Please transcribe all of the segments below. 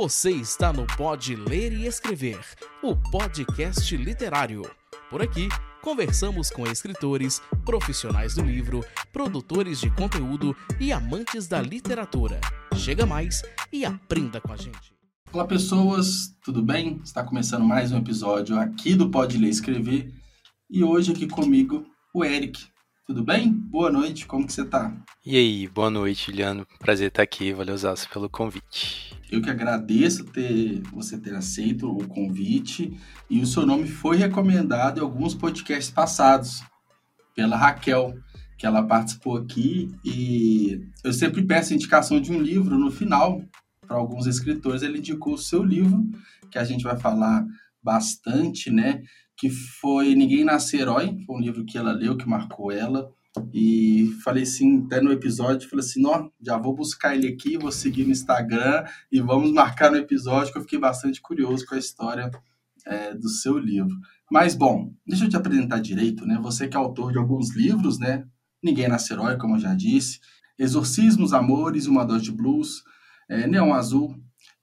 Você está no Pode Ler e Escrever, o podcast literário. Por aqui, conversamos com escritores, profissionais do livro, produtores de conteúdo e amantes da literatura. Chega mais e aprenda com a gente. Olá, pessoas, tudo bem? Está começando mais um episódio aqui do Pode Ler e Escrever. E hoje aqui comigo o Eric. Tudo bem? Boa noite, como que você tá? E aí, boa noite, Juliano. Prazer estar aqui, valeu Zaço pelo convite. Eu que agradeço ter você ter aceito o convite e o seu nome foi recomendado em alguns podcasts passados pela Raquel, que ela participou aqui e eu sempre peço indicação de um livro no final para alguns escritores. Ele indicou o seu livro, que a gente vai falar bastante, né? que foi Ninguém Nasce Herói, foi um livro que ela leu, que marcou ela. E falei assim, até no episódio, falei assim, ó, já vou buscar ele aqui, vou seguir no Instagram e vamos marcar no episódio, que eu fiquei bastante curioso com a história é, do seu livro. Mas, bom, deixa eu te apresentar direito, né? Você que é autor de alguns livros, né? Ninguém Nasce Herói, como eu já disse, Exorcismos, Amores, Uma Dose de Blues, é, Neon Azul,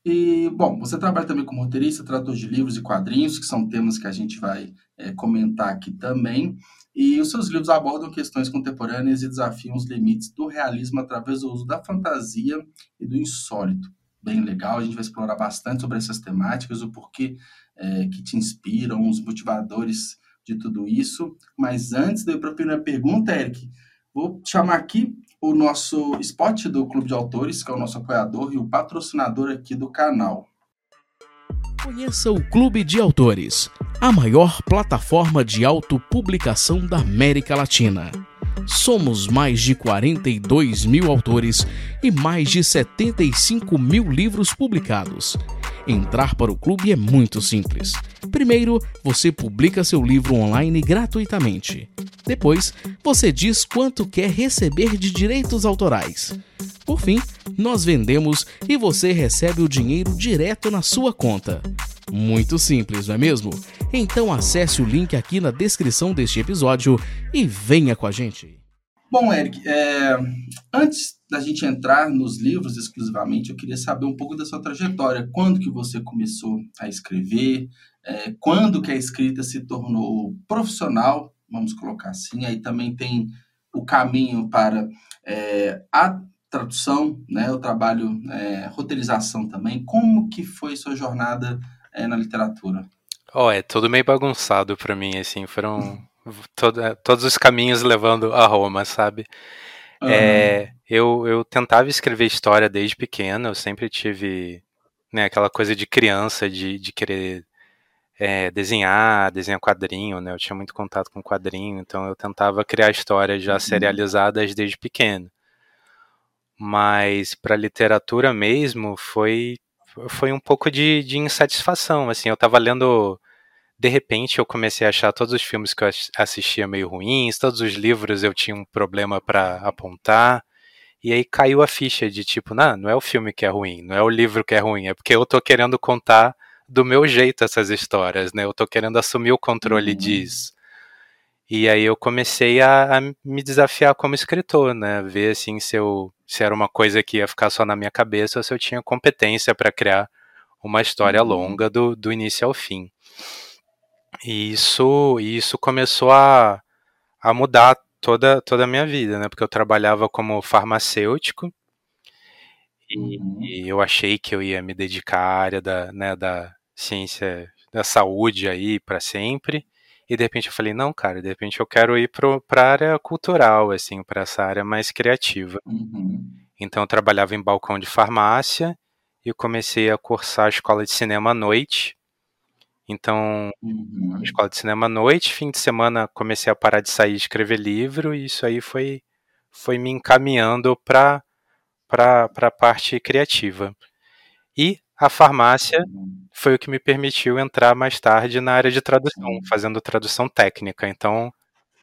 e, bom, você trabalha também como roteirista, tradutor de livros e quadrinhos, que são temas que a gente vai é, comentar aqui também. E os seus livros abordam questões contemporâneas e desafiam os limites do realismo através do uso da fantasia e do insólito. Bem legal, a gente vai explorar bastante sobre essas temáticas, o porquê é, que te inspiram, os motivadores de tudo isso. Mas antes de eu ir para a primeira pergunta, Eric, vou chamar aqui o nosso spot do Clube de Autores, que é o nosso apoiador e o patrocinador aqui do canal. Conheça o Clube de Autores, a maior plataforma de autopublicação da América Latina. Somos mais de 42 mil autores e mais de 75 mil livros publicados. Entrar para o clube é muito simples. Primeiro, você publica seu livro online gratuitamente. Depois, você diz quanto quer receber de direitos autorais. Por fim, nós vendemos e você recebe o dinheiro direto na sua conta. Muito simples, não é mesmo? Então acesse o link aqui na descrição deste episódio e venha com a gente. Bom, Eric, é... antes da gente entrar nos livros exclusivamente, eu queria saber um pouco da sua trajetória. Quando que você começou a escrever? É... Quando que a escrita se tornou profissional? Vamos colocar assim. Aí também tem o caminho para é... a tradução, né? O trabalho é... roteirização também. Como que foi sua jornada é, na literatura? Oh, é tudo meio bagunçado para mim, assim, foram todo, todos os caminhos levando a Roma, sabe? Uhum. É, eu, eu tentava escrever história desde pequeno, eu sempre tive né, aquela coisa de criança, de, de querer é, desenhar, desenhar quadrinho, né? Eu tinha muito contato com quadrinho, então eu tentava criar histórias já uhum. serializadas desde pequeno. Mas para literatura mesmo foi foi um pouco de, de insatisfação, assim, eu estava lendo de repente eu comecei a achar todos os filmes que eu assistia meio ruins, todos os livros eu tinha um problema para apontar. E aí caiu a ficha de tipo, não, não é o filme que é ruim, não é o livro que é ruim, é porque eu tô querendo contar do meu jeito essas histórias, né? Eu tô querendo assumir o controle uhum. disso. E aí eu comecei a, a, me desafiar como escritor, né? Ver assim se eu se era uma coisa que ia ficar só na minha cabeça ou se eu tinha competência para criar uma história uhum. longa do, do início ao fim. E isso, isso começou a, a mudar toda, toda a minha vida, né? Porque eu trabalhava como farmacêutico e, uhum. e eu achei que eu ia me dedicar à área da, né, da ciência da saúde aí para sempre. E de repente eu falei, não, cara, de repente eu quero ir para a área cultural, assim, para essa área mais criativa. Uhum. Então eu trabalhava em balcão de farmácia e comecei a cursar a escola de cinema à noite. Então, uhum. escola de cinema à noite, fim de semana comecei a parar de sair e escrever livro, e isso aí foi, foi me encaminhando para a parte criativa. E a farmácia uhum. foi o que me permitiu entrar mais tarde na área de tradução, fazendo tradução técnica. Então,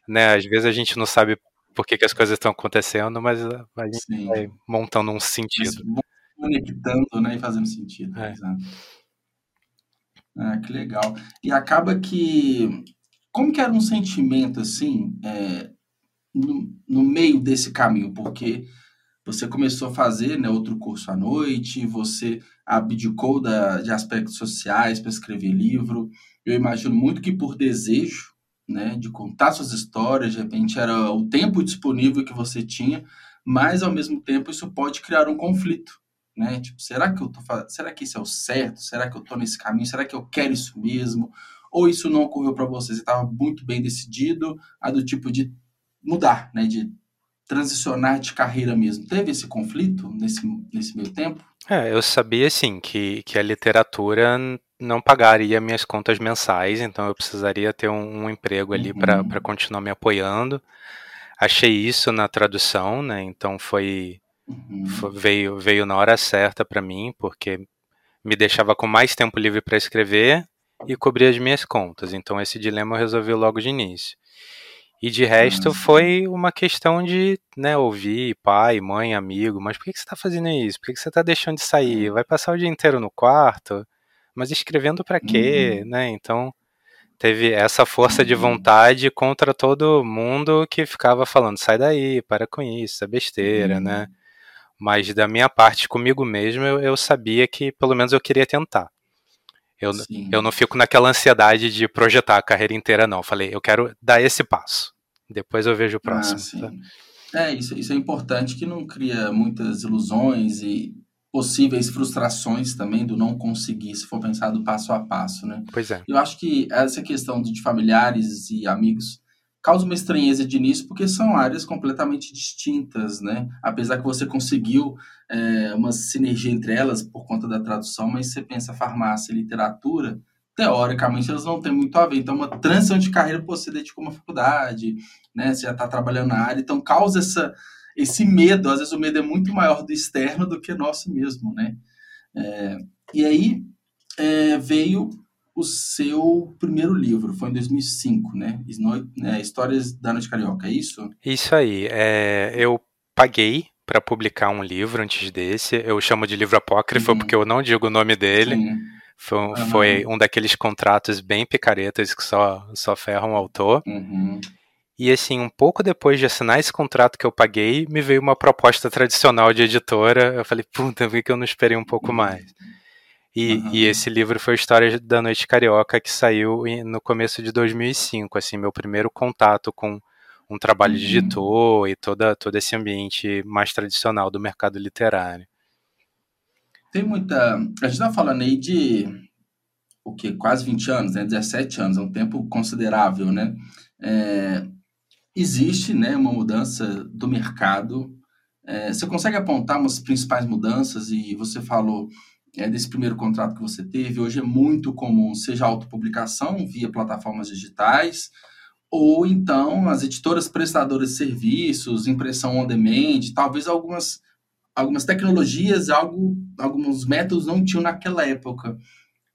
né, às vezes a gente não sabe por que, que as coisas estão acontecendo, mas a gente Sim. vai montando um sentido. Conectando né, e fazendo sentido. É. Exato. Ah, que legal. E acaba que. Como que era um sentimento assim, é, no, no meio desse caminho? Porque você começou a fazer né, outro curso à noite, você abdicou da, de aspectos sociais para escrever livro. Eu imagino muito que por desejo né, de contar suas histórias, de repente era o tempo disponível que você tinha, mas ao mesmo tempo isso pode criar um conflito, né? Tipo, será que eu tô será que isso é o certo? Será que eu tô nesse caminho? Será que eu quero isso mesmo? Ou isso não ocorreu para você? Você estava muito bem decidido, a do tipo de mudar, né, de transicionar de carreira mesmo. Teve esse conflito nesse, nesse meio tempo? É, eu sabia sim que, que a literatura não pagaria minhas contas mensais, então eu precisaria ter um, um emprego ali uhum. para continuar me apoiando. Achei isso na tradução, né? Então foi, uhum. veio veio na hora certa para mim, porque me deixava com mais tempo livre para escrever e cobrir as minhas contas. Então esse dilema eu resolvi logo de início. E de resto uhum. foi uma questão de né, ouvir pai, mãe, amigo, mas por que, que você está fazendo isso? Por que, que você está deixando de sair? Vai passar o dia inteiro no quarto? Mas escrevendo para quê? Uhum. Né? Então teve essa força de uhum. vontade contra todo mundo que ficava falando, sai daí, para com isso, é besteira, né? Mas da minha parte, comigo mesmo, eu, eu sabia que pelo menos eu queria tentar. Eu, eu não fico naquela ansiedade de projetar a carreira inteira, não. falei, eu quero dar esse passo. Depois eu vejo o ah, próximo. Ah, É, isso, isso é importante que não cria muitas ilusões e possíveis frustrações também do não conseguir, se for pensado passo a passo, né? Pois é. Eu acho que essa questão de familiares e amigos causa uma estranheza de início, porque são áreas completamente distintas, né? Apesar que você conseguiu é, uma sinergia entre elas por conta da tradução, mas você pensa farmácia e literatura, teoricamente elas não têm muito a ver. Então, uma transição de carreira você dedicou uma faculdade, né? Você já está trabalhando na área, então causa essa, esse medo. Às vezes o medo é muito maior do externo do que nosso mesmo, né? É, e aí é, veio o seu primeiro livro, foi em 2005, né? né? Histórias da Noite Carioca, é isso? Isso aí. É, eu paguei para publicar um livro antes desse. Eu chamo de livro apócrifo uhum. porque eu não digo o nome dele. Sim. Foi, uhum. foi, um daqueles contratos bem picaretas que só, só ferram o autor. Uhum. E assim, um pouco depois de assinar esse contrato que eu paguei, me veio uma proposta tradicional de editora. Eu falei, puta, por que eu não esperei um pouco mais? E, uhum. e, esse livro foi História da Noite Carioca, que saiu no começo de 2005, assim, meu primeiro contato com um trabalho uhum. de editor e toda, todo esse ambiente mais tradicional do mercado literário. Tem muita... A gente tá falando aí de, o quê? Quase 20 anos, né? 17 anos, é um tempo considerável, né? É... Existe, né, uma mudança do mercado. É... Você consegue apontar umas principais mudanças e você falou é, desse primeiro contrato que você teve, hoje é muito comum, seja autopublicação via plataformas digitais, ou então as editoras prestadoras de serviços, impressão on demand, talvez algumas, algumas tecnologias, algo, alguns métodos não tinham naquela época.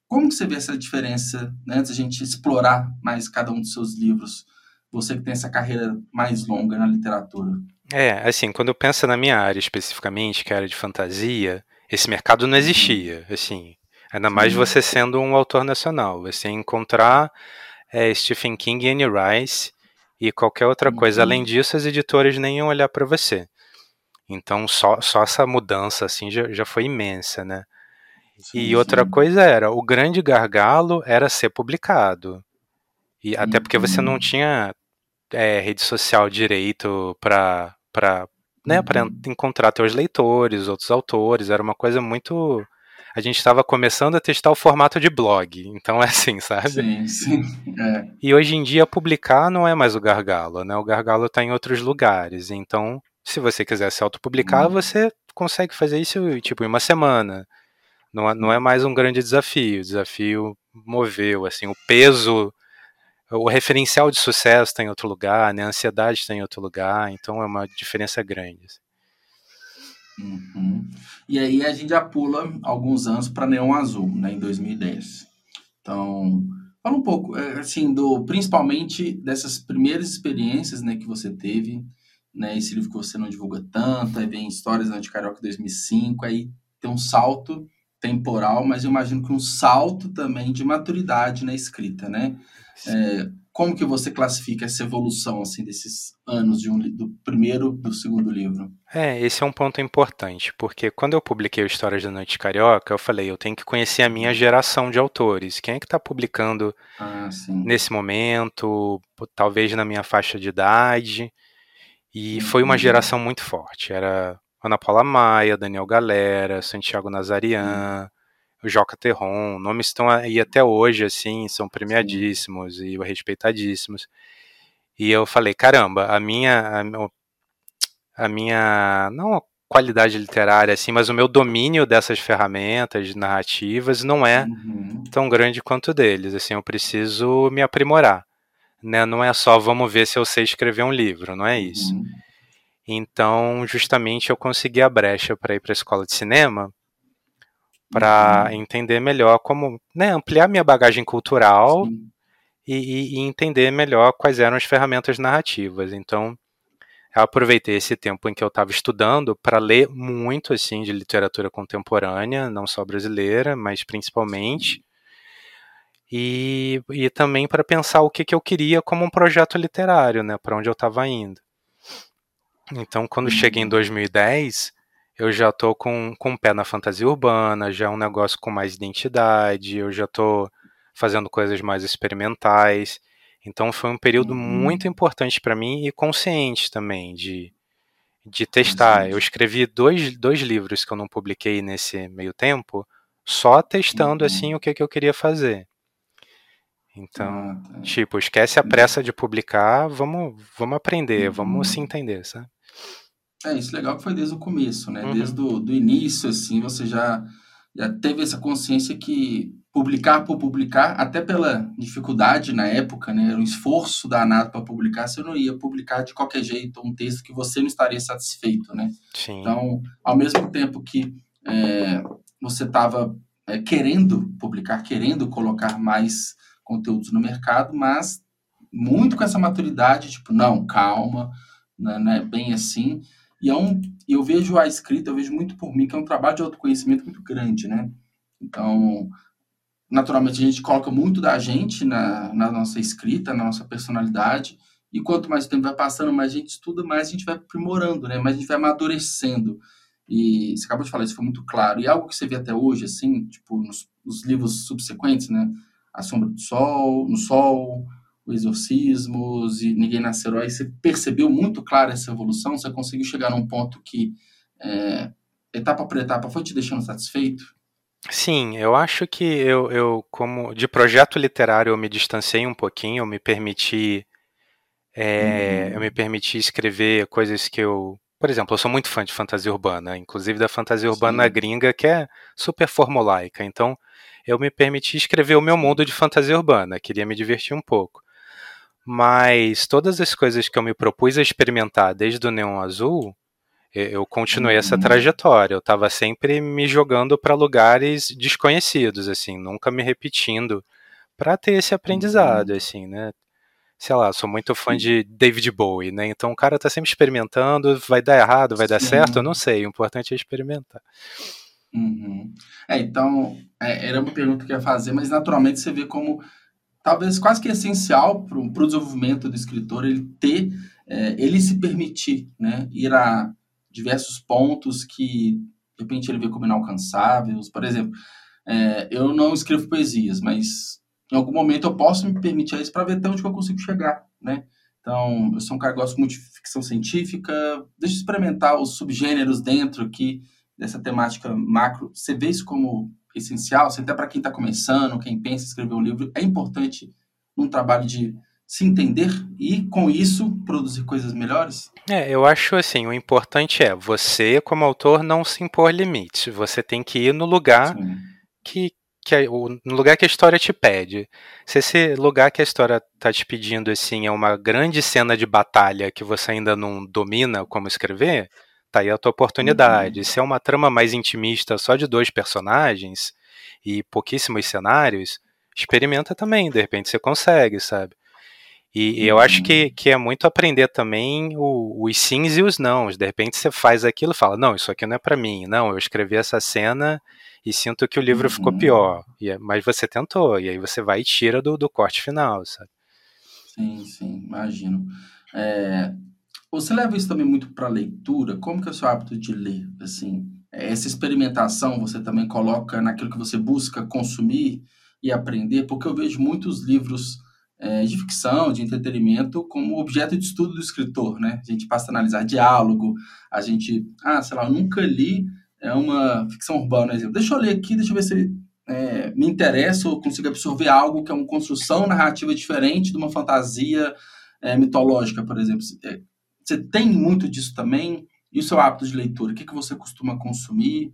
Como que você vê essa diferença, né, antes a gente explorar mais cada um dos seus livros? Você que tem essa carreira mais longa na literatura. É, assim, quando eu penso na minha área especificamente, que é a área de fantasia, esse mercado não uhum. existia, assim. Ainda mais você sendo um autor nacional. Você encontrar é, Stephen King e Anne Rice e qualquer outra coisa. Além uhum. disso, as editoras nem iam olhar para você. Então, só, só essa mudança assim já, já foi imensa, né? Sim, e outra sim. coisa era, o grande gargalo era ser publicado. E uhum. até porque você não uhum. tinha é, rede social direito para né, para uhum. encontrar teus leitores, outros autores, era uma coisa muito a gente estava começando a testar o formato de blog, então é assim, sabe? Sim, sim. É. E hoje em dia publicar não é mais o gargalo, né? O gargalo está em outros lugares, então se você quiser se autopublicar, uhum. você consegue fazer isso tipo em uma semana. Não, é, não é mais um grande desafio. O desafio moveu, assim, o peso o referencial de sucesso está em outro lugar, né? a ansiedade está em outro lugar, então é uma diferença grande. Assim. Uhum. E aí a gente já pula alguns anos para Neon Azul, né, em 2010. Então, fala um pouco, é, assim, do principalmente dessas primeiras experiências, né, que você teve, né, esse livro que você não divulga tanto, aí vem Histórias de Carioca 2005, aí tem um salto temporal, mas eu imagino que um salto também de maturidade na escrita, né? É, como que você classifica essa evolução assim desses anos de um, do primeiro do segundo livro? É, esse é um ponto importante, porque quando eu publiquei o Histórias da Noite Carioca, eu falei, eu tenho que conhecer a minha geração de autores. Quem é que está publicando ah, nesse momento, talvez na minha faixa de idade. E foi uma geração muito forte. Era Ana Paula Maia, Daniel Galera, Santiago Nazarian, o Joca Terron, nomes estão aí até hoje, assim, são premiadíssimos Sim. e respeitadíssimos. E eu falei, caramba, a minha, a, a minha, não a qualidade literária, assim, mas o meu domínio dessas ferramentas narrativas não é uhum. tão grande quanto deles, assim, eu preciso me aprimorar, né, não é só vamos ver se eu sei escrever um livro, não é isso. Uhum. Então, justamente eu consegui a brecha para ir para a escola de cinema, para uhum. entender melhor como né, ampliar minha bagagem cultural e, e, entender melhor quais eram as ferramentas narrativas. Então, eu aproveitei esse tempo em que eu estava estudando para ler muito assim de literatura contemporânea, não só brasileira, mas principalmente. E, e também para pensar o que, que eu queria como um projeto literário, né, para onde eu estava indo. Então, quando cheguei em 2010, uhum eu já tô com, com o pé na fantasia urbana, já é um negócio com mais identidade, eu já tô fazendo coisas mais experimentais. Então foi um período uhum. muito importante para mim e consciente também de, de testar. Eu escrevi dois, dois livros que eu não publiquei nesse meio tempo, só testando uhum. assim o que, que eu queria fazer. Então, ah, tá. tipo, esquece a pressa de publicar, vamos, vamos aprender, uhum. vamos se entender, sabe? É, isso legal que foi desde o começo, né? Uhum. Desde o do início, assim, você já, já teve essa consciência que publicar por publicar, até pela dificuldade na época, né? Era um esforço danado para publicar, você não ia publicar de qualquer jeito um texto que você não estaria satisfeito, né? Sim. Então, ao mesmo tempo que é, você estava é, querendo publicar, querendo colocar mais conteúdos no mercado, mas muito com essa maturidade, tipo, não, calma, né, não é bem assim. E é um, eu vejo a escrita, eu vejo muito por mim, que é um trabalho de autoconhecimento muito grande, né? Então, naturalmente, a gente coloca muito da gente na, na nossa escrita, na nossa personalidade, e quanto mais o tempo vai passando, mais a gente estuda, mais a gente vai aprimorando, né? Mais a gente vai amadurecendo. E você acabou de falar, isso foi muito claro. E algo que você vê até hoje, assim, tipo, nos, nos livros subsequentes, né? A Sombra do Sol, No Sol, Exorcismos e Ninguém Nasce Herói, você percebeu muito claro essa evolução? Você conseguiu chegar num ponto que, é, etapa por etapa, foi te deixando satisfeito? Sim, eu acho que eu, eu, como de projeto literário, eu me distanciei um pouquinho, eu me permiti, é, uhum. eu me permiti escrever coisas que eu, por exemplo, eu sou muito fã de fantasia urbana, inclusive da fantasia urbana Sim. gringa, que é super formulaica. Então, eu me permiti escrever o meu mundo de fantasia urbana, queria me divertir um pouco. Mas todas as coisas que eu me propus a experimentar desde o Neon Azul, eu continuei essa uhum. trajetória. Eu estava sempre me jogando para lugares desconhecidos, assim, nunca me repetindo, para ter esse aprendizado, uhum. assim, né? Sei lá, sou muito fã de David Bowie, né? Então o cara tá sempre experimentando, vai dar errado, vai dar certo, eu não sei. O importante é experimentar. Uhum. É, então, é, era uma pergunta que eu ia fazer, mas naturalmente você vê como talvez quase que essencial para o desenvolvimento do escritor ele ter, é, ele se permitir, né, ir a diversos pontos que de repente ele vê como inalcançáveis. Por exemplo, é, eu não escrevo poesias, mas em algum momento eu posso me permitir isso para ver até onde eu consigo chegar, né? Então, eu sou um cara que gosto muito de ficção científica, deixa eu experimentar os subgêneros dentro aqui dessa temática macro. Você vê isso como essencial, até para quem está começando, quem pensa em escrever um livro, é importante num trabalho de se entender e, com isso, produzir coisas melhores? É, eu acho assim, o importante é você, como autor, não se impor limites. Você tem que ir no lugar que, que a, no lugar que a história te pede. Se esse lugar que a história está te pedindo assim é uma grande cena de batalha que você ainda não domina como escrever, tá aí a tua oportunidade. Uhum. Se é uma trama mais intimista, só de dois personagens e pouquíssimos cenários, experimenta também, de repente você consegue, sabe? E, eu acho que, uhum. que é muito aprender também o, os sims e os nãos. De repente você faz aquilo e fala, não, isso aqui não é para mim. Não, eu escrevi essa cena e sinto que o livro ficou uhum. pior. E, é, mas você tentou, e aí você vai e tira do, do corte final, sabe? Sim, sim, imagino. É, você leva isso também muito para leitura? Como que é o seu hábito de ler? Assim, essa experimentação você também coloca naquilo que você busca consumir e aprender? Porque eu vejo muitos livros é, de ficção, de entretenimento, como objeto de estudo do escritor, né? A gente passa a analisar diálogo, a gente, ah, sei lá, eu nunca li é uma ficção urbana, exemplo. Deixa eu ler aqui, deixa eu ver se é, me interessa ou consigo absorver algo que é uma construção narrativa diferente de uma fantasia é, mitológica, por exemplo. É, você tem muito disso também? E o seu hábito de leitura? O que, que você costuma consumir?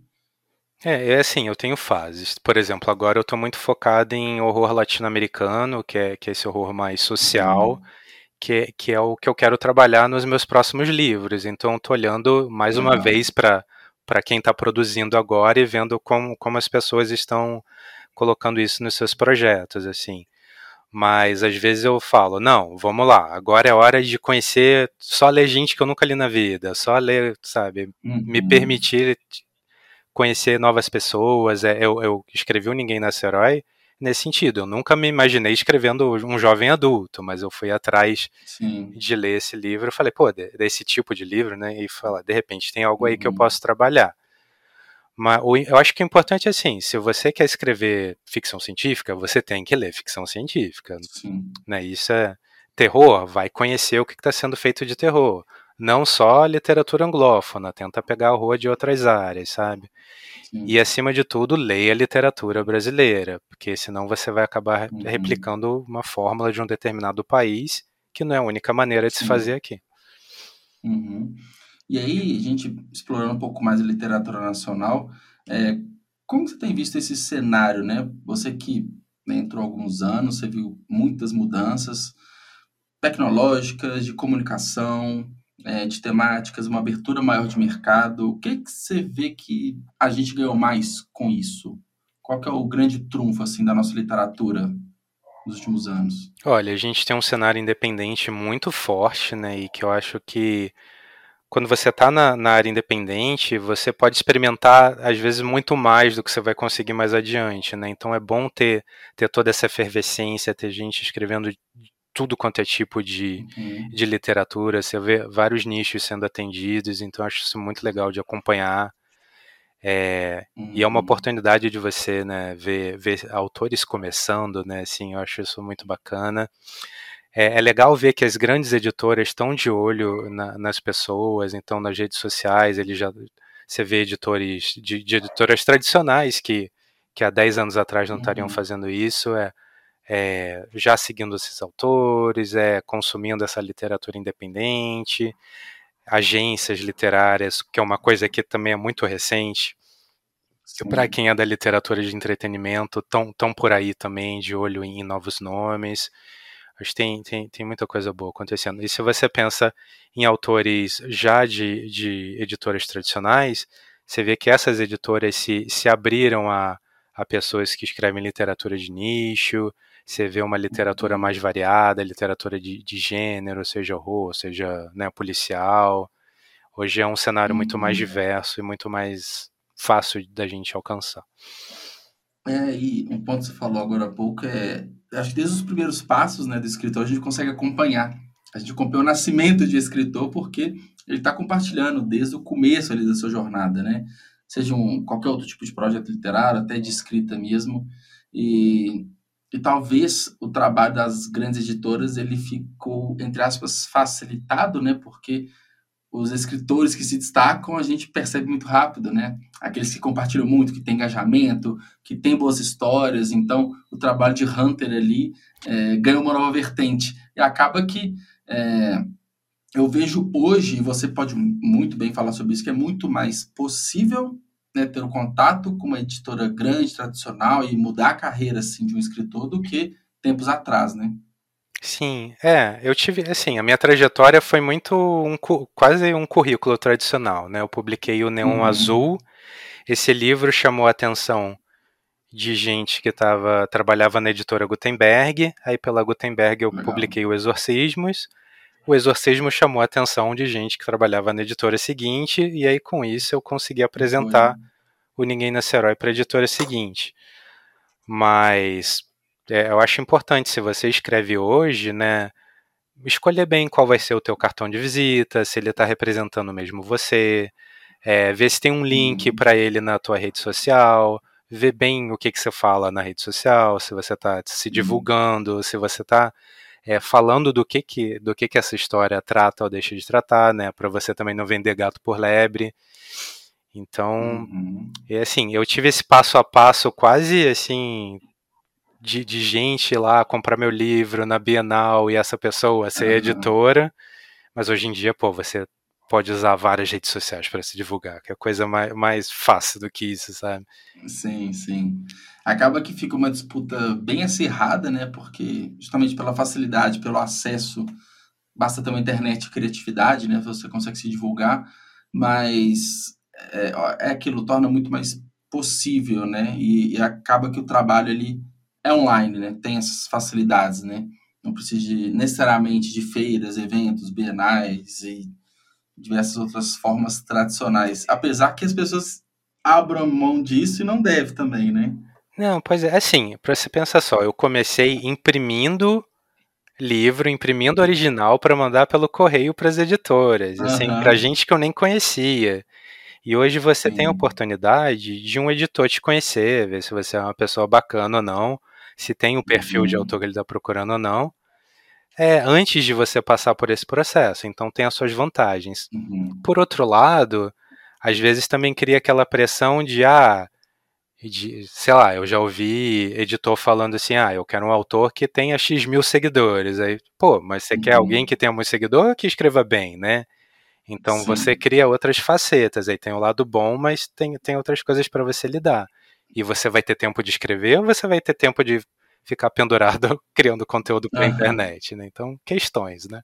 É, é assim, eu tenho fases. Por exemplo, agora eu estou muito focado em horror latino-americano, que é, que é esse horror mais social, uhum. que, que é o que eu quero trabalhar nos meus próximos livros. Então, estou olhando mais uma vez para quem está produzindo agora e vendo como, como as pessoas estão colocando isso nos seus projetos, assim. Mas às vezes eu falo, não, vamos lá, agora é hora de conhecer, só ler gente que eu nunca li na vida, só ler, sabe, uhum. me permitir conhecer novas pessoas. É, eu, eu escrevi o Ninguém Nasce Herói nesse sentido. Eu nunca me imaginei escrevendo um jovem adulto, mas eu fui atrás Sim. de ler esse livro. Eu falei, pô, desse tipo de livro, né? E falar, de repente tem algo aí uhum. que eu uhum. posso trabalhar. Mas eu acho que o importante é assim, se você quer escrever ficção científica, você tem que ler ficção científica. Sim. Né? Isso é terror, vai conhecer o que está sendo feito de terror não só literatura anglófona, tenta pegar a rua de outras áreas, sabe? Sim. E acima de tudo, leia a literatura brasileira, porque senão você vai acabar uhum. replicando uma fórmula de um determinado país, que não é a única maneira de Sim. se fazer aqui. Uhum. E aí, a gente explorando um pouco mais a literatura nacional, é, como você tem visto esse cenário, né? Você que né, entrou há alguns anos, você viu muitas mudanças tecnológicas, de comunicação, é, de temáticas, uma abertura maior de mercado. O que, que você vê que a gente ganhou mais com isso? Qual que é o grande trunfo assim da nossa literatura nos últimos anos? Olha, a gente tem um cenário independente muito forte, né? E que eu acho que quando você está na, na, área independente, você pode experimentar, às vezes, muito mais do que você vai conseguir mais adiante, né? Então é bom ter, ter toda essa efervescência, ter gente escrevendo tudo quanto é tipo de, uhum. de literatura, você vê vários nichos sendo atendidos, então acho isso muito legal de acompanhar. É, uhum. E é uma uhum. oportunidade de você né, ver, ver autores começando, né? Assim, eu acho isso muito bacana. É, é legal ver que as grandes editoras estão de olho na, nas pessoas, então nas redes sociais ele já você vê editores de, de editoras tradicionais que, que há 10 anos atrás não estariam uhum. fazendo isso. É, é, já seguindo esses autores, é, consumindo essa literatura independente, agências literárias, que é uma coisa que também é muito recente. Para quem é da literatura de entretenimento, estão tão por aí também, de olho em novos nomes. Acho que tem, tem, tem muita coisa boa acontecendo. E se você pensa em autores já de, de editoras tradicionais, você vê que essas editoras se, se abriram a, a pessoas que escrevem literatura de nicho, você vê uma literatura mais variada, literatura de, de gênero, seja horror, seja né, policial. Hoje é um cenário muito mais uhum. diverso e muito mais fácil da gente alcançar. É, e um ponto que você falou agora há pouco é, acho que desde os primeiros passos né, do escritor a gente consegue acompanhar. A gente acompanha o nascimento de escritor porque ele está compartilhando desde o começo ali da sua jornada, né? Seja um, qualquer outro tipo de projeto literário, até de escrita mesmo. E e talvez o trabalho das grandes editoras ele ficou entre aspas facilitado, né? Porque os escritores que se destacam a gente percebe muito rápido, né? Aqueles que compartilham muito, que têm engajamento, que têm boas histórias. Então, o trabalho de Hunter ali é, ganha uma nova vertente. E acaba que é, eu vejo hoje, e você pode muito bem falar sobre isso, que é muito mais possível né, ter um contato com uma editora grande, tradicional e mudar a carreira assim de um escritor do que tempos atrás, né? Sim, é, eu tive, assim, a minha trajetória foi muito um, quase um currículo tradicional, né? Eu publiquei o Neon uhum. Azul. Esse livro chamou a atenção de gente que tava, trabalhava na editora Gutenberg. Aí pela Gutenberg eu Legal. publiquei o Exorcismos. O Exorcismo chamou a atenção de gente que trabalhava na editora seguinte, e aí com isso eu consegui apresentar o Ninguém Nasce Herói para a editora seguinte. Mas é, eu acho importante, se você escreve hoje, né, escolher bem qual vai ser o teu cartão de visita, se ele está representando mesmo você, é, ver se tem um link uhum. para ele na tua rede social, ver bem o que, que você fala na rede social, se você está se uhum. divulgando, uhum. se você está é, falando do que que, do que que essa história trata ou deixa de tratar, né, para você também não vender gato por lebre. Então, uhum. é assim, eu tive esse passo a passo quase assim de, de gente lá comprar meu livro na Bienal e essa pessoa ser uhum. editora, mas hoje em dia, pô, você pode usar várias redes sociais para se divulgar, que é coisa mais, mais fácil do que isso, sabe? Sim, sim. Acaba que fica uma disputa bem acirrada, né? Porque justamente pela facilidade, pelo acesso, basta ter uma internet e criatividade, né? Você consegue se divulgar, mas é, é aquilo, torna muito mais possível, né? E, e acaba que o trabalho ali é online, né? Tem essas facilidades, né? Não precisa de, necessariamente de feiras, eventos, bienais e diversas outras formas tradicionais. Apesar que as pessoas abram mão disso e não deve também, né? Não, pois é, assim, para você pensar só, eu comecei imprimindo livro, imprimindo original para mandar pelo correio para as editoras, uhum. assim, para gente que eu nem conhecia. E hoje você Sim. tem a oportunidade de um editor te conhecer, ver se você é uma pessoa bacana ou não, se tem um perfil uhum. de autor que ele está procurando ou não é, antes de você passar por esse processo. Então tem as suas vantagens. Uhum. Por outro lado, às vezes também cria aquela pressão de ah, de, sei lá, eu já ouvi editor falando assim, ah, eu quero um autor que tenha X mil seguidores. Aí, pô, mas você uhum. quer alguém que tenha muito seguidor ou que escreva bem, né? Então Sim. você cria outras facetas. Aí tem o lado bom, mas tem, tem outras coisas para você lidar. E você vai ter tempo de escrever ou você vai ter tempo de ficar pendurado criando conteúdo para a uhum. internet, né? Então, questões, né?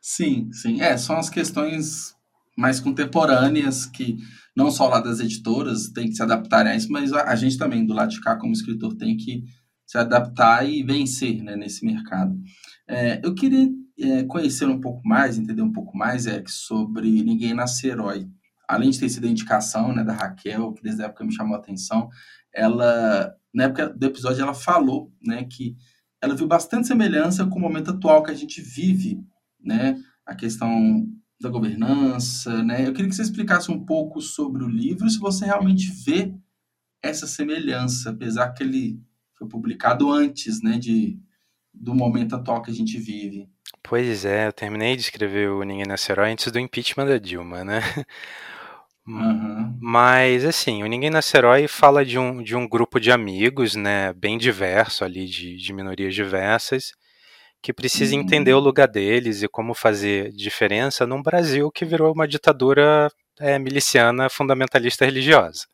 Sim, sim. É, são as questões mais contemporâneas que não só lá das editoras tem que se adaptarem a isso, mas a, a gente também, do lado de cá, como escritor, tem que se adaptar e vencer né, nesse mercado. É, eu queria é, conhecer um pouco mais, entender um pouco mais, é, sobre Ninguém Nasce Herói. Além de ter sido a indicação né, da Raquel, que desde a época me chamou a atenção, ela na época do episódio, ela falou né, que ela viu bastante semelhança com o momento atual que a gente vive, né? A questão da governança, né? Eu queria que você explicasse um pouco sobre o livro, se você realmente vê essa semelhança, apesar que ele foi publicado antes, né, de, do momento atual que a gente vive. Pois é, eu terminei de escrever o Ninguém Nasce Herói antes do impeachment da Dilma, né? Uhum. Mas, assim, o Ninguém Nasce Herói fala de um, de um grupo de amigos, né, bem diverso ali, de, de minorias diversas, que precisa uhum. entender o lugar deles e como fazer diferença num Brasil que virou uma ditadura é, miliciana fundamentalista religiosa.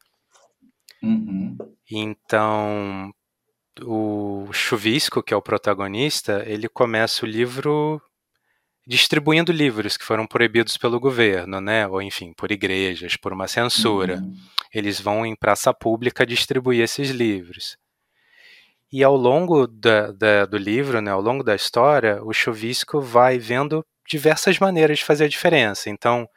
Uhum. Então, o Chuvisco, que é o protagonista, ele começa o livro distribuindo livros que foram proibidos pelo governo, né? Ou enfim, por igrejas, por uma censura. Uhum. Eles vão em praça pública distribuir esses livros. E ao longo da, da, do livro, né, ao longo da história, o Chuvisco vai vendo diversas maneiras de fazer a diferença. Então,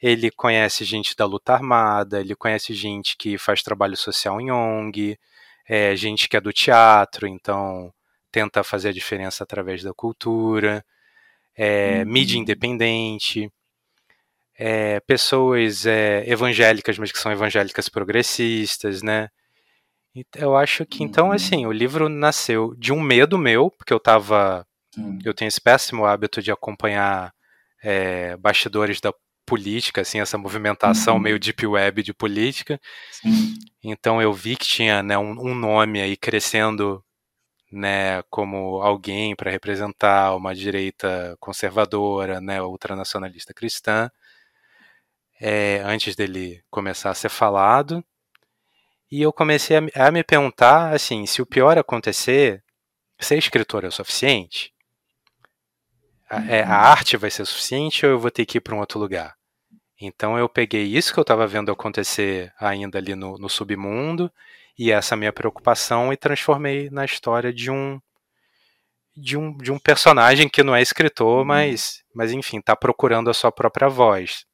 ele conhece gente da luta armada, ele conhece gente que faz trabalho social em ONG, é, gente que é do teatro, então tenta fazer a diferença através da cultura é, uhum. mídia independente, é, pessoas é, evangélicas, mas que são evangélicas progressistas, né? Eu acho que, então, uhum. assim, o livro nasceu de um medo meu, porque eu tava. Uhum. Eu tenho esse péssimo hábito de acompanhar é, bastidores da política, assim, essa movimentação uhum. meio deep web de política. Então eu vi que tinha né, um, um, nome aí crescendo né, como alguém para representar uma direita conservadora, né, ultranacionalista cristã, é, antes dele começar a ser falado. E eu comecei a, a, me perguntar, assim, se o pior acontecer, ser escritor é o suficiente? A, é, a uhum. arte vai ser suficiente ou eu vou ter que ir para um outro lugar? Então eu peguei isso que eu estava vendo acontecer ainda ali no, no submundo e essa minha preocupação e transformei na história de um de um, de um personagem que não é escritor, uhum. mas, mas enfim, está procurando a sua própria voz.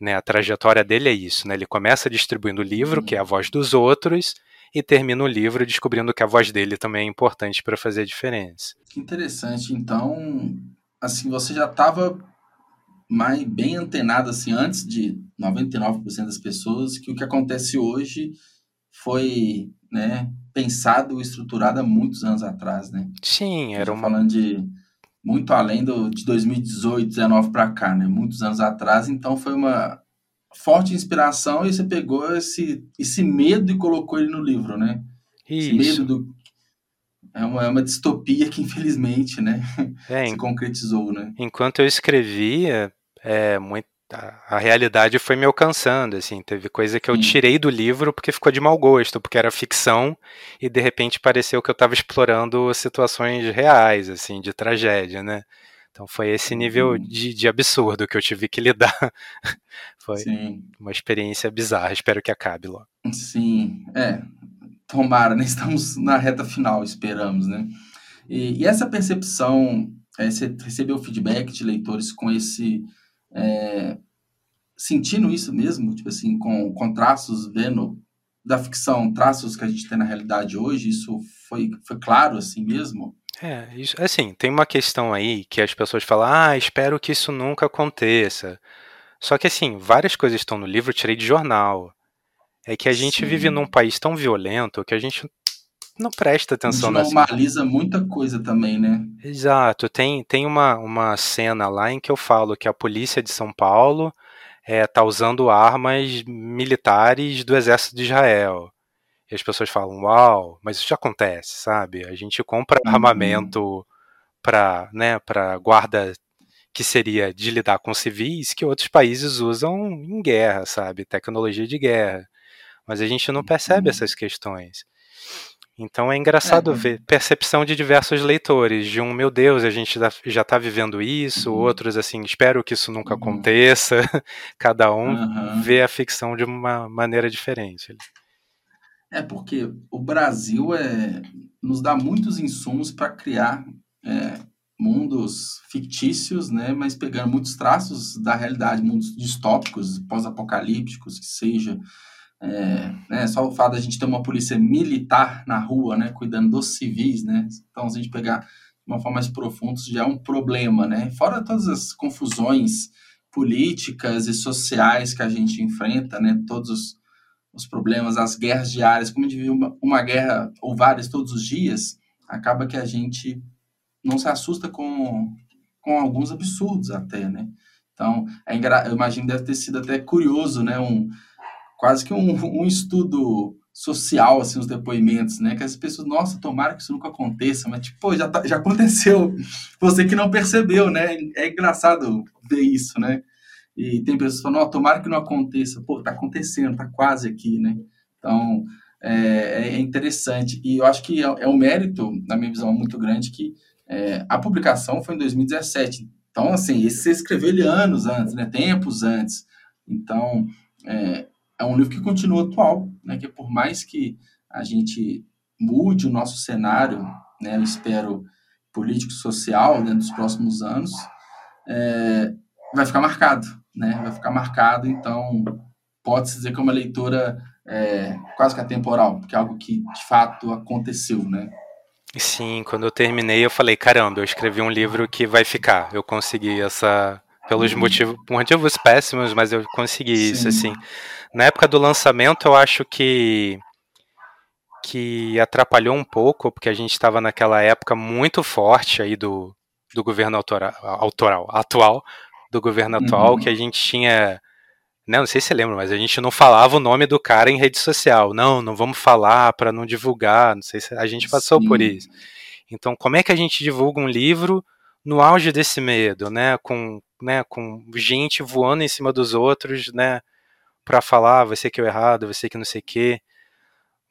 Né, a trajetória dele é isso, né? Ele começa distribuindo o livro, uhum. que é a voz dos outros, e termino o livro descobrindo que a voz dele também é importante para fazer a diferença. Que interessante. Então, assim, você já estava mais bem antenado assim antes de 99% das pessoas que o que acontece hoje foi, né, pensado e estruturado há muitos anos atrás, né? Sim, era uma falando de muito além do, de 2018, 19 para cá, né? Muitos anos atrás, então foi uma forte inspiração e você pegou esse, esse medo e colocou ele no livro, né? Isso. Esse medo do é uma, é uma distopia que infelizmente, né, é, se concretizou, né? Enquanto eu escrevia, é, muito, a, realidade foi me alcançando, assim, teve coisa que eu tirei do livro porque ficou de mau gosto, porque era ficção e de repente pareceu que eu estava explorando situações reais, assim, de tragédia, né? Então foi esse nível uhum. de, de, absurdo que eu tive que lidar. foi Sim. uma experiência bizarra, espero que acabe logo. Sim, é, tomara, né? Estamos na reta final, esperamos, né? E, e essa percepção, é, você recebeu feedback de leitores com esse é, sentindo isso mesmo, tipo assim, com, com traços, vendo da ficção, traços que a gente tem na realidade hoje, isso foi, foi claro assim mesmo? É, isso, assim, tem uma questão aí que as pessoas falam, ah, espero que isso nunca aconteça. Só que assim, várias coisas estão no livro, eu tirei de jornal. É que a gente Sim. vive num país tão violento que a gente não presta atenção a gente normaliza muita coisa também, né? Exato. Tem, tem uma, uma cena lá em que eu falo que a polícia de São Paulo está é, usando armas militares do exército de Israel. E as pessoas falam, uau, mas isso já acontece, sabe? A gente compra uhum. armamento para né, guarda que seria de lidar com civis que outros países usam em guerra, sabe? Tecnologia de guerra. Mas a gente não percebe uhum. essas questões. Então é engraçado é. ver percepção de diversos leitores, de um, meu Deus, a gente já está vivendo isso, uhum. outros assim, espero que isso nunca uhum. aconteça. Cada um uhum. vê a ficção de uma maneira diferente. É porque o Brasil é, nos dá muitos insumos para criar é, mundos fictícios, né, mas pegando muitos traços da realidade, mundos distópicos, pós-apocalípticos, que seja é, né, só o fato de a gente ter uma polícia militar na rua, né, cuidando dos civis, né, então se a gente pegar de uma forma mais profunda, já é um problema, né, fora todas as confusões políticas e sociais que a gente enfrenta, né, todos os, os problemas, as guerras diárias, como a gente vive uma, uma guerra ou várias todos os dias, acaba que a gente não se assusta com, com alguns absurdos até, né, então, é eu imagino deve ter sido até curioso, né, um quase que um, um estudo social, assim, os depoimentos, né? Que as pessoas, nossa, tomara que isso nunca aconteça, mas, tipo, já, tá, já aconteceu. Você que não percebeu, né? É engraçado ver isso, né? E tem pessoas falando, oh, tomara que não aconteça. Pô, tá acontecendo, tá quase aqui, né? Então, é, é interessante. E eu acho que é, é, um mérito, na minha visão, muito grande, que é, a publicação foi em 2017. Então, assim, você escreveu ele anos antes, né? Tempos antes. Então, é, é um livro que continua atual, né? Que por mais que a gente mude o nosso cenário, né? Eu espero político social dentro dos próximos anos, é, vai ficar marcado, né? Vai ficar marcado, então pode-se dizer que é uma leitura é, quase que atemporal, porque é algo que de fato aconteceu, né? Sim, quando eu terminei eu falei, caramba, eu escrevi um livro que vai ficar. Eu consegui essa pelos uhum. motivos, motivos péssimos, mas eu consegui Sim. isso assim. Na época do lançamento, eu acho que que atrapalhou um pouco, porque a gente estava naquela época muito forte aí do, do governo autoral, autoral atual, do governo atual, uhum. que a gente tinha. Né, não sei se você lembra, mas a gente não falava o nome do cara em rede social. Não, não vamos falar para não divulgar. Não sei se a gente passou Sim. por isso. Então, como é que a gente divulga um livro no auge desse medo, né? Com, né, com gente voando em cima dos outros, né? para falar, você que é o errado, você que não sei o quê.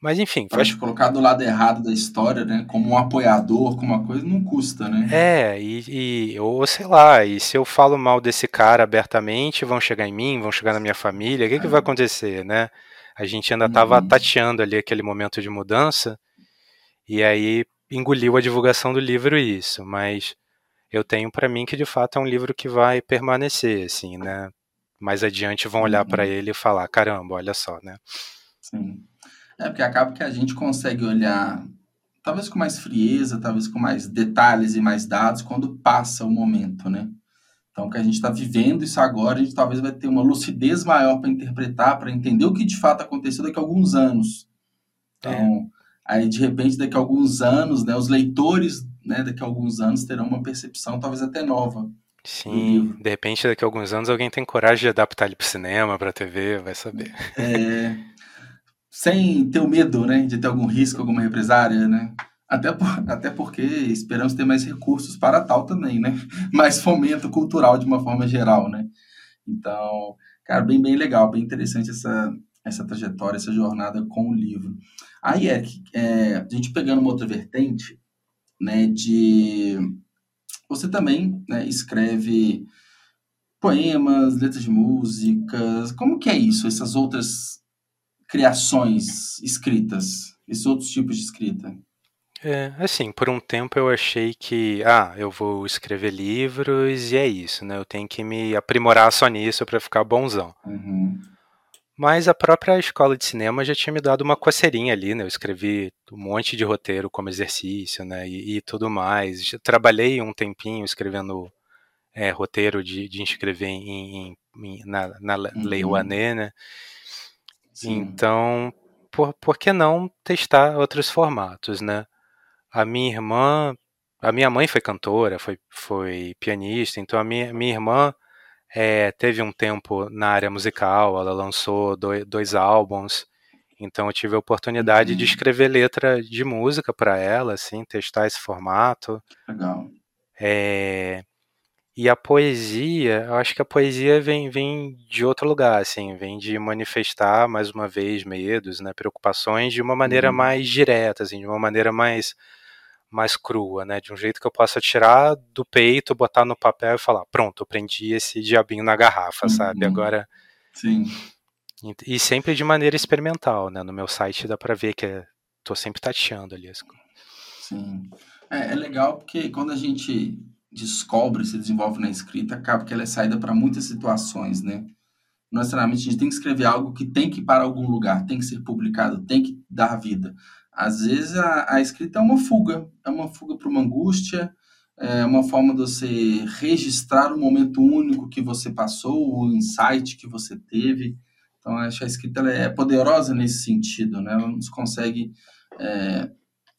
Mas enfim. Pra faz... colocar do lado errado da história, né? Como um apoiador, como uma coisa, não custa, né? É, e, e, ou sei lá, e se eu falo mal desse cara abertamente, vão chegar em mim, vão chegar na minha família, o que, é. que vai acontecer, né? A gente ainda estava uhum. tateando ali aquele momento de mudança, e aí engoliu a divulgação do livro isso, mas eu tenho para mim que de fato é um livro que vai permanecer, assim, né? mais adiante vão olhar uhum. para ele e falar, caramba, olha só, né? Sim. É, porque acaba que a gente consegue olhar, talvez com mais frieza, talvez com mais detalhes e mais dados, quando passa o momento, né? Então, que a gente está vivendo isso agora, a gente talvez vai ter uma lucidez maior para interpretar, para entender o que de fato aconteceu daqui a alguns anos. Então, é. aí de repente, daqui a alguns anos, né, os leitores, né, daqui a alguns anos terão uma percepção talvez até nova. Sim, de repente daqui a alguns anos alguém tem coragem de adaptar ele para cinema, para TV, vai saber. É, sem ter o medo, né, de ter algum risco, alguma represária, né? Até, por, até porque esperamos ter mais recursos para tal também, né? Mais fomento cultural de uma forma geral, né? Então, cara, bem, bem legal, bem interessante essa, essa trajetória, essa jornada com o livro. Aí, Eric, é, a gente pegando uma outra vertente, né, de... Você também né, escreve poemas, letras de músicas, como que é isso, essas outras criações escritas, esses outros tipos de escrita? É, assim, por um tempo eu achei que, ah, eu vou escrever livros e é isso, né? Eu tenho que me aprimorar só nisso para ficar bonzão. Uhum. Mas a própria escola de cinema já tinha me dado uma coceirinha ali, né? Eu escrevi um monte de roteiro como exercício, né? E, e tudo mais. trabalhei um tempinho escrevendo é, roteiro de, de inscrever em, em, na, na uhum. Lei Rouanet, né? Sim. Então, por, por que não testar outros formatos, né? a minha irmã, a minha mãe foi cantora, foi, foi pianista, então a minha, minha irmã é, teve um tempo na área musical, ela lançou dois, dois álbuns, então eu tive a oportunidade uhum. de escrever letra de música para ela, assim, testar esse formato. Legal. É, e a poesia, eu acho que a poesia vem, vem de outro lugar, assim, vem de manifestar mais uma vez medos, né, preocupações de uma maneira uhum. mais direta, assim, de uma maneira mais mais crua, né? De um jeito que eu possa tirar do peito, botar no papel e falar, pronto, eu prendi esse diabinho na garrafa, uhum. sabe? Agora. Sim. E sempre de maneira experimental, né? No meu site dá para ver que é, tô sempre tateando ali. Sim. É, é legal porque quando a gente descobre, se desenvolve na escrita, acaba que ela é saída para muitas situações, né? Não necessariamente a gente tem que escrever algo que tem que ir para algum lugar, tem que ser publicado, tem que dar vida. Às vezes a, a escrita é uma fuga, é uma fuga para uma angústia, é uma forma de você registrar o momento único que você passou, o insight que você teve. Então, acho que a escrita é poderosa nesse sentido, né? Ela nos consegue é,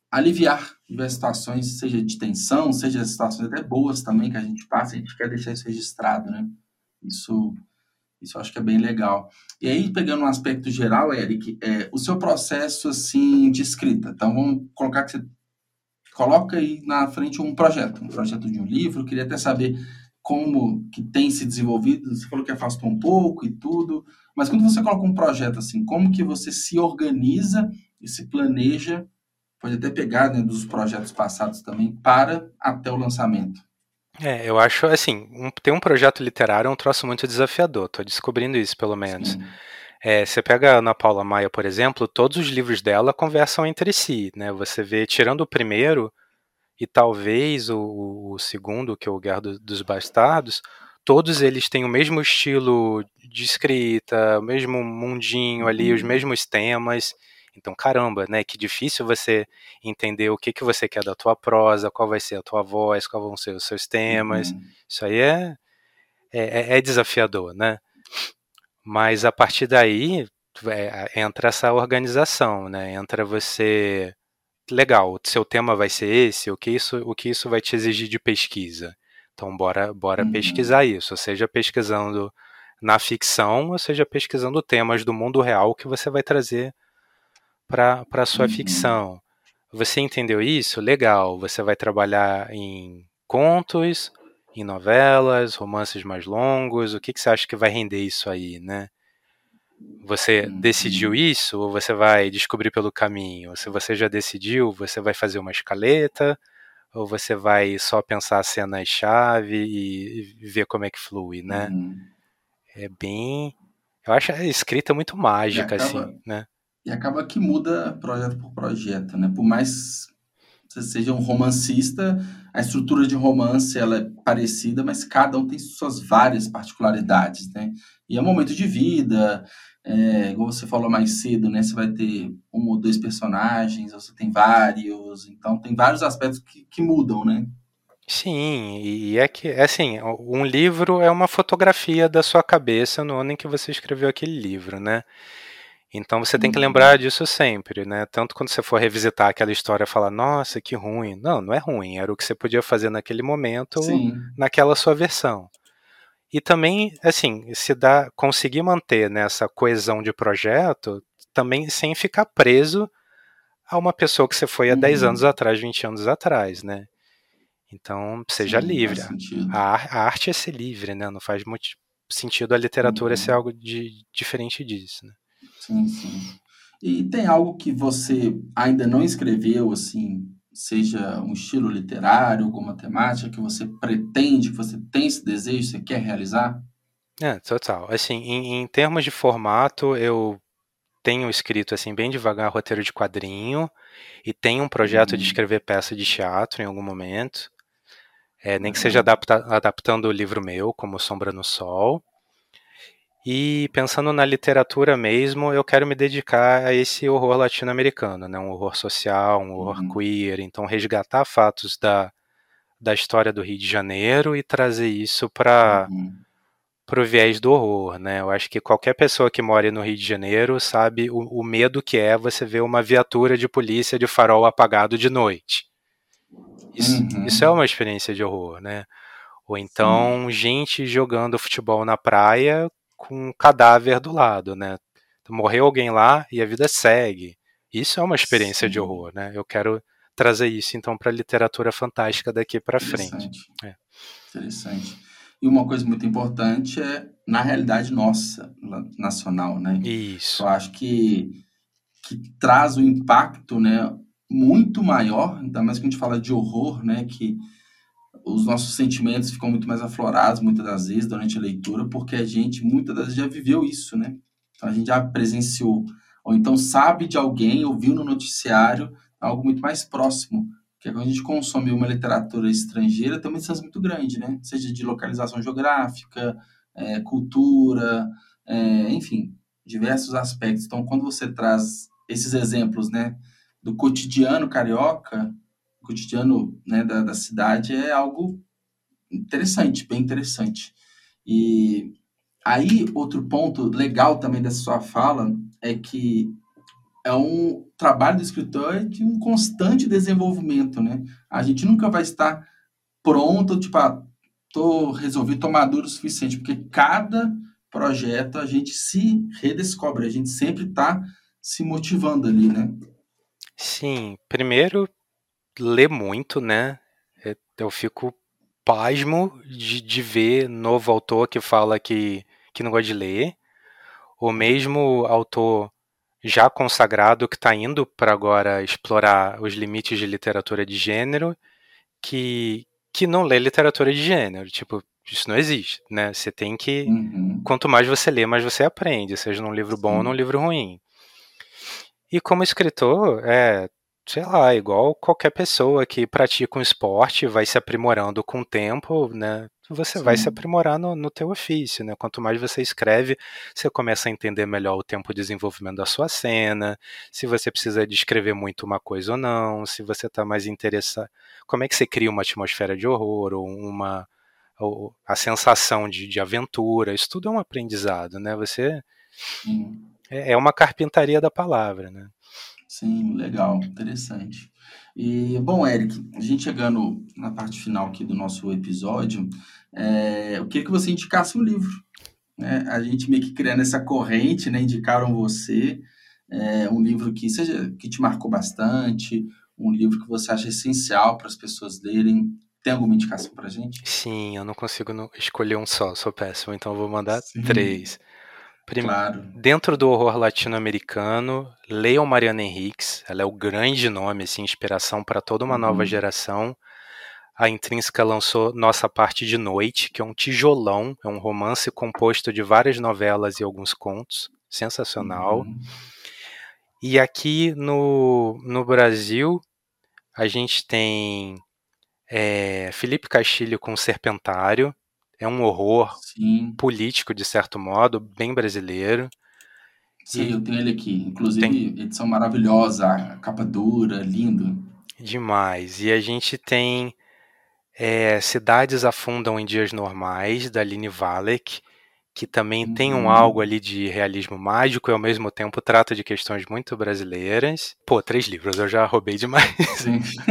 aliviar diversas situações, seja de tensão, seja situações até boas também que a gente passa, a gente quer deixar isso registrado, né? Isso isso eu acho que é bem legal. E aí, pegando um aspecto geral, Eric, é, o seu processo assim de escrita. Então, vamos colocar que você coloca aí na frente um projeto, um projeto de um livro. Eu queria até saber como que tem se desenvolvido. Você falou que afastou um pouco e tudo, mas quando você coloca um projeto assim, como que você se organiza e se planeja? Pode até pegar né, dos projetos passados também para até o lançamento. É, eu acho, assim, um, ter um projeto literário é um troço muito desafiador, tô descobrindo isso, pelo menos. É, você pega a Ana Paula Maia, por exemplo, todos os livros dela conversam entre si, né? Você vê, tirando o primeiro e talvez o, o segundo, que é o Guerra do, dos Bastardos, todos eles têm o mesmo estilo de escrita, o mesmo mundinho ali, os uhum. mesmos temas. Então, caramba, né? Que difícil você entender o que, que você quer da tua prosa, qual vai ser a tua voz, quais vão ser os seus temas. Uhum. Isso aí é, é, é, desafiador, né? Mas a partir daí é, entra essa organização, né? Entra você. Legal, o seu tema vai ser esse, o que isso, o que isso vai te exigir de pesquisa? Então, bora, bora uhum. pesquisar isso, seja pesquisando na ficção, ou seja pesquisando temas do mundo real que você vai trazer para a sua uhum. ficção. Você entendeu isso? Legal. Você vai trabalhar em contos, em novelas, romances mais longos. O que, que você acha que vai render isso aí, né? Você uhum. decidiu isso ou você vai descobrir pelo caminho? Se você já decidiu, você vai fazer uma escaleta ou você vai só pensar cenas-chave e, e, ver como é que flui, né? Uhum. É bem. Eu acho a escrita muito mágica, acaba, assim, né? E acaba que muda projeto por projeto, né? Por mais você seja um romancista, a estrutura de romance ela é parecida, mas cada um tem suas várias particularidades, né? E é um momento de vida, é, como você falou mais cedo, né? Você vai ter um ou dois personagens, você tem vários, então tem vários aspectos que, que mudam, né? Sim, e é que, é assim, um livro é uma fotografia da sua cabeça no ano em que você escreveu aquele livro, né? Então você tem que lembrar uhum. disso sempre, né? Tanto quando você for revisitar aquela história e falar, nossa, que ruim. Não, não é ruim, era o que você podia fazer naquele momento, Sim. naquela sua versão. E também, assim, se dá, conseguir manter nessa né, coesão de projeto, também sem ficar preso a uma pessoa que você foi há uhum. 10 anos atrás, 20 anos atrás, né? Então, seja Sim, livre. A, a, arte é ser livre, né? Não faz muito sentido a literatura uhum. ser algo de, diferente disso, né? Sim, sim. E tem algo que você ainda não escreveu, assim, seja um estilo literário, alguma temática que você pretende, que você tem esse desejo, você quer realizar? É, total. Assim, em, em termos de formato, eu tenho escrito assim bem devagar roteiro de quadrinho e tenho um projeto uhum. de escrever peça de teatro em algum momento. É, nem que seja adapta, adaptando o livro meu, como Sombra no Sol. E pensando na literatura mesmo, eu quero me dedicar a esse horror latino-americano, né? um horror social, um horror uhum. queer. Então, resgatar fatos da, da história do Rio de Janeiro e trazer isso para uhum. o viés do horror. Né? Eu acho que qualquer pessoa que mora no Rio de Janeiro sabe o, o medo que é você ver uma viatura de polícia de farol apagado de noite. Isso, uhum. isso é uma experiência de horror, né? Ou então Sim. gente jogando futebol na praia com um cadáver do lado, né? Morreu alguém lá e a vida segue. Isso é uma experiência Sim. de horror, né? Eu quero trazer isso então para a literatura fantástica daqui para frente. É. Interessante. E uma coisa muito importante é na realidade nossa, nacional, né? Isso. Eu acho que que traz um impacto, né, muito maior, ainda mais que a gente fala de horror, né, que os nossos sentimentos ficam muito mais aflorados muitas das vezes durante a leitura, porque a gente muitas das vezes já viveu isso, né? Então a gente já presenciou, ou então sabe de alguém, ouviu no noticiário algo muito mais próximo. Porque quando a gente consome uma literatura estrangeira, tem uma distância muito grande, né? Seja de localização geográfica, é, cultura, é, enfim, diversos aspectos. Então, quando você traz esses exemplos, né, do cotidiano carioca, cotidiano né, da, da cidade é algo interessante, bem interessante. E aí, outro ponto legal também dessa sua fala é que é um trabalho do escritor de um constante desenvolvimento, né? A gente nunca vai estar pronto, tipo, ah, tô resolvido, tô maduro o suficiente, porque cada projeto a gente se redescobre, a gente sempre está se motivando ali, né? Sim, primeiro ler muito, né? É, eu fico pasmo de, de ver novo autor que fala que, que não gosta de ler, ou mesmo autor já consagrado que está indo para agora explorar os limites de literatura de gênero, que, que não lê literatura de gênero. Tipo, isso não existe, né? Você tem que. Uhum. Quanto mais você lê, mais você aprende, seja num livro bom Sim. ou num livro ruim. E como escritor, é, sei lá, igual qualquer pessoa que pratica um esporte, vai se aprimorando com o tempo, né? Você Sim. vai se aprimorar no, no teu ofício, né? Quanto mais você escreve, você começa a entender melhor o tempo de desenvolvimento da sua cena, se você precisa descrever muito uma coisa ou não, se você está mais interessado, como é que você cria uma atmosfera de horror ou uma ou a sensação de, de aventura, isso tudo é um aprendizado, né? Você Sim é, é uma carpintaria da palavra, né? Sim, legal, interessante. E, bom, Eric, a gente chegando na parte final aqui do nosso episódio, é, eu queria que você indicasse um livro. Né? A gente meio que criando essa corrente, né? Indicaram você é, um livro que seja que te marcou bastante, um livro que você acha essencial para as pessoas lerem. Tem alguma indicação para gente? Sim, eu não consigo escolher um só, sou péssimo, então eu vou mandar Sim. três. Prim... Claro. Dentro do horror latino-americano, leiam Mariana Henriques, ela é o grande nome, assim, inspiração para toda uma uhum. nova geração. A Intrínseca lançou Nossa Parte de Noite, que é um tijolão, é um romance composto de várias novelas e alguns contos, sensacional. Uhum. E aqui no, no Brasil, A gente tem é, Felipe Castilho com Serpentário. É um horror Sim. político, de certo modo, bem brasileiro. Sim, e eu tenho ele aqui. Inclusive, tem... edição maravilhosa, capa dura, lindo. Demais. E a gente tem é, Cidades Afundam em Dias Normais, da Aline Valek, que também uhum. tem um uhum. algo ali de realismo mágico e ao mesmo tempo trata de questões muito brasileiras. Pô, três livros, eu já roubei demais.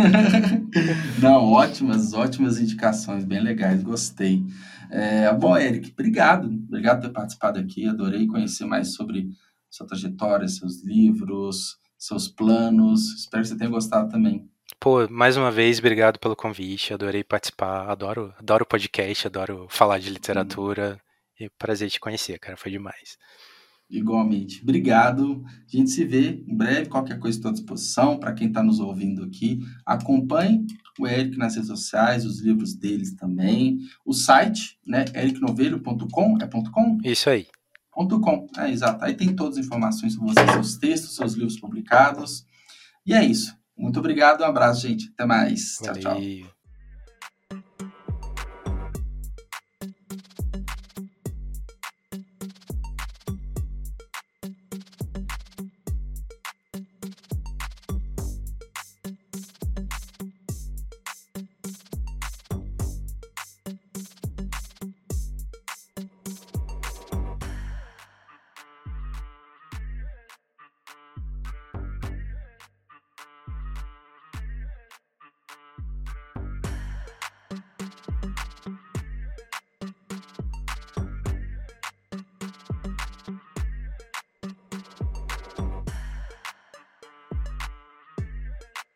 Não, ótimas, ótimas indicações, bem legais, gostei. É, bom, Eric, obrigado. Obrigado por ter participado aqui, adorei conhecer mais sobre sua trajetória, seus livros, seus planos. Espero que você tenha gostado também. Pô, mais uma vez, obrigado pelo convite. Adorei participar. Adoro, adoro podcast, adoro falar de literatura. E prazer te conhecer, cara. Foi demais. Igualmente. Obrigado. A gente se vê em breve. Qualquer coisa estou à disposição. Para quem está nos ouvindo aqui, acompanhe o Eric nas redes sociais, os livros deles também. O site, né? ericnovelho.com. É ponto .com? Isso aí. Ponto .com. É, exato. Aí tem todas as informações sobre vocês, seus textos, seus livros publicados. E é isso. Muito obrigado. Um abraço, gente. Até mais. Valeu. Tchau, tchau.